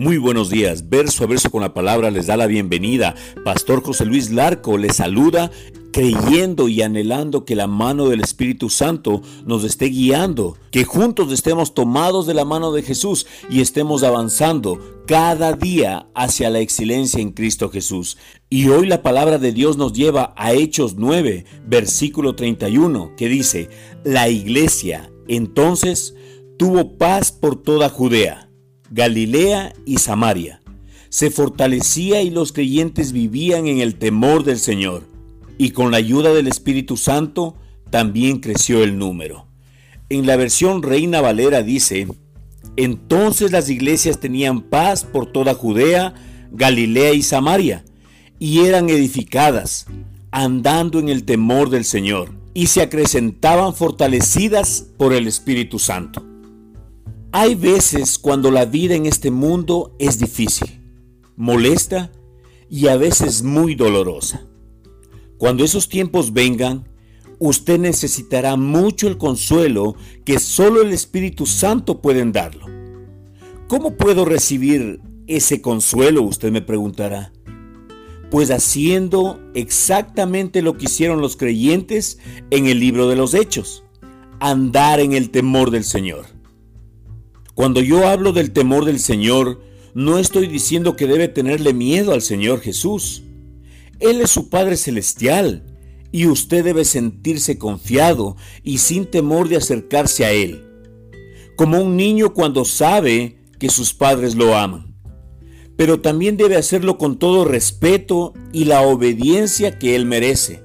Muy buenos días. Verso a verso con la palabra les da la bienvenida. Pastor José Luis Larco les saluda creyendo y anhelando que la mano del Espíritu Santo nos esté guiando, que juntos estemos tomados de la mano de Jesús y estemos avanzando cada día hacia la excelencia en Cristo Jesús. Y hoy la palabra de Dios nos lleva a Hechos 9, versículo 31, que dice, la iglesia entonces tuvo paz por toda Judea Galilea y Samaria. Se fortalecía y los creyentes vivían en el temor del Señor, y con la ayuda del Espíritu Santo también creció el número. En la versión Reina Valera dice, entonces las iglesias tenían paz por toda Judea, Galilea y Samaria, y eran edificadas, andando en el temor del Señor, y se acrecentaban fortalecidas por el Espíritu Santo. Hay veces cuando la vida en este mundo es difícil, molesta y a veces muy dolorosa. Cuando esos tiempos vengan, usted necesitará mucho el consuelo que solo el Espíritu Santo puede darlo. ¿Cómo puedo recibir ese consuelo? Usted me preguntará. Pues haciendo exactamente lo que hicieron los creyentes en el libro de los Hechos, andar en el temor del Señor. Cuando yo hablo del temor del Señor, no estoy diciendo que debe tenerle miedo al Señor Jesús. Él es su Padre Celestial y usted debe sentirse confiado y sin temor de acercarse a Él, como un niño cuando sabe que sus padres lo aman. Pero también debe hacerlo con todo respeto y la obediencia que Él merece,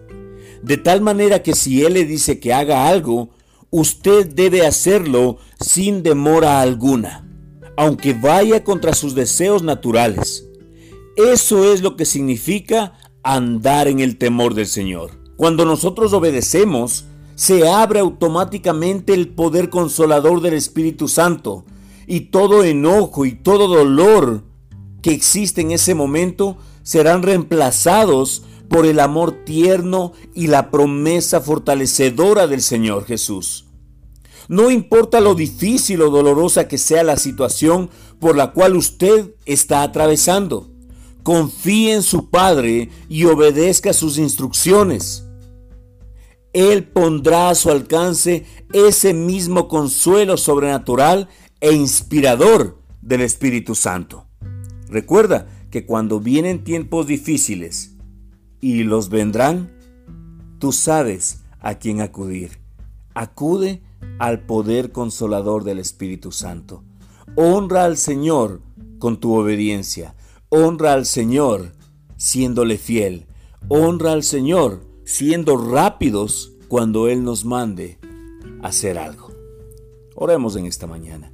de tal manera que si Él le dice que haga algo, usted debe hacerlo sin demora alguna, aunque vaya contra sus deseos naturales. Eso es lo que significa andar en el temor del Señor. Cuando nosotros obedecemos, se abre automáticamente el poder consolador del Espíritu Santo y todo enojo y todo dolor que existe en ese momento serán reemplazados por el amor tierno y la promesa fortalecedora del Señor Jesús. No importa lo difícil o dolorosa que sea la situación por la cual usted está atravesando. Confíe en su Padre y obedezca sus instrucciones. Él pondrá a su alcance ese mismo consuelo sobrenatural e inspirador del Espíritu Santo. Recuerda que cuando vienen tiempos difíciles y los vendrán, tú sabes a quién acudir. Acude al poder consolador del Espíritu Santo. Honra al Señor con tu obediencia. Honra al Señor siéndole fiel. Honra al Señor siendo rápidos cuando Él nos mande hacer algo. Oremos en esta mañana.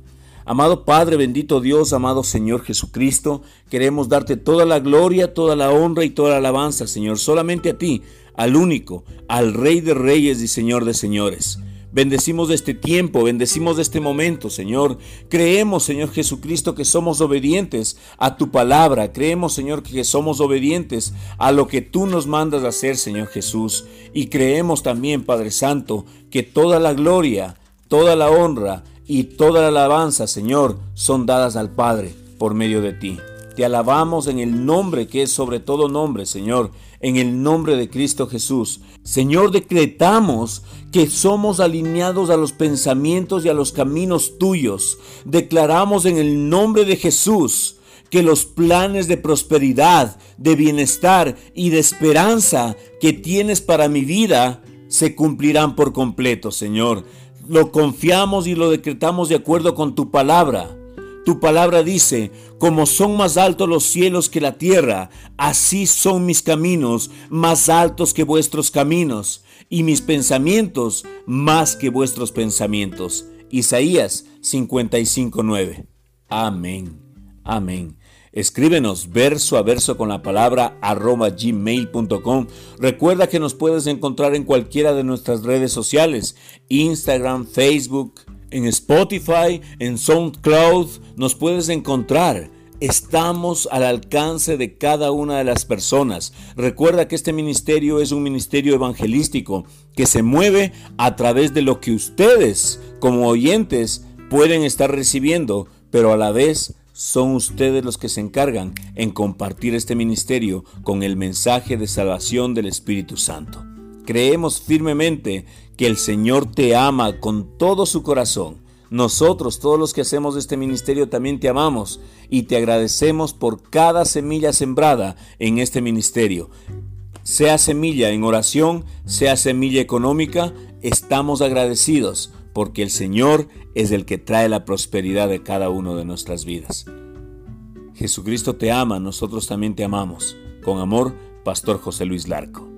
Amado Padre, bendito Dios, amado Señor Jesucristo, queremos darte toda la gloria, toda la honra y toda la alabanza, Señor, solamente a ti, al único, al Rey de Reyes y Señor de Señores. Bendecimos de este tiempo, bendecimos de este momento, Señor. Creemos, Señor Jesucristo, que somos obedientes a tu palabra. Creemos, Señor, que somos obedientes a lo que tú nos mandas hacer, Señor Jesús. Y creemos también, Padre Santo, que toda la gloria, toda la honra y toda la alabanza, Señor, son dadas al Padre por medio de ti. Te alabamos en el nombre que es sobre todo nombre, Señor, en el nombre de Cristo Jesús. Señor, decretamos que somos alineados a los pensamientos y a los caminos tuyos. Declaramos en el nombre de Jesús que los planes de prosperidad, de bienestar y de esperanza que tienes para mi vida se cumplirán por completo, Señor. Lo confiamos y lo decretamos de acuerdo con tu palabra. Tu palabra dice, como son más altos los cielos que la tierra, así son mis caminos más altos que vuestros caminos, y mis pensamientos más que vuestros pensamientos. Isaías 55:9. Amén. Amén. Escríbenos verso a verso con la palabra arroba gmail.com. Recuerda que nos puedes encontrar en cualquiera de nuestras redes sociales, Instagram, Facebook, en Spotify, en SoundCloud, nos puedes encontrar. Estamos al alcance de cada una de las personas. Recuerda que este ministerio es un ministerio evangelístico que se mueve a través de lo que ustedes como oyentes pueden estar recibiendo, pero a la vez son ustedes los que se encargan en compartir este ministerio con el mensaje de salvación del Espíritu Santo. Creemos firmemente que el Señor te ama con todo su corazón. Nosotros, todos los que hacemos este ministerio, también te amamos y te agradecemos por cada semilla sembrada en este ministerio. Sea semilla en oración, sea semilla económica, estamos agradecidos porque el Señor es el que trae la prosperidad de cada uno de nuestras vidas. Jesucristo te ama, nosotros también te amamos. Con amor, Pastor José Luis Larco.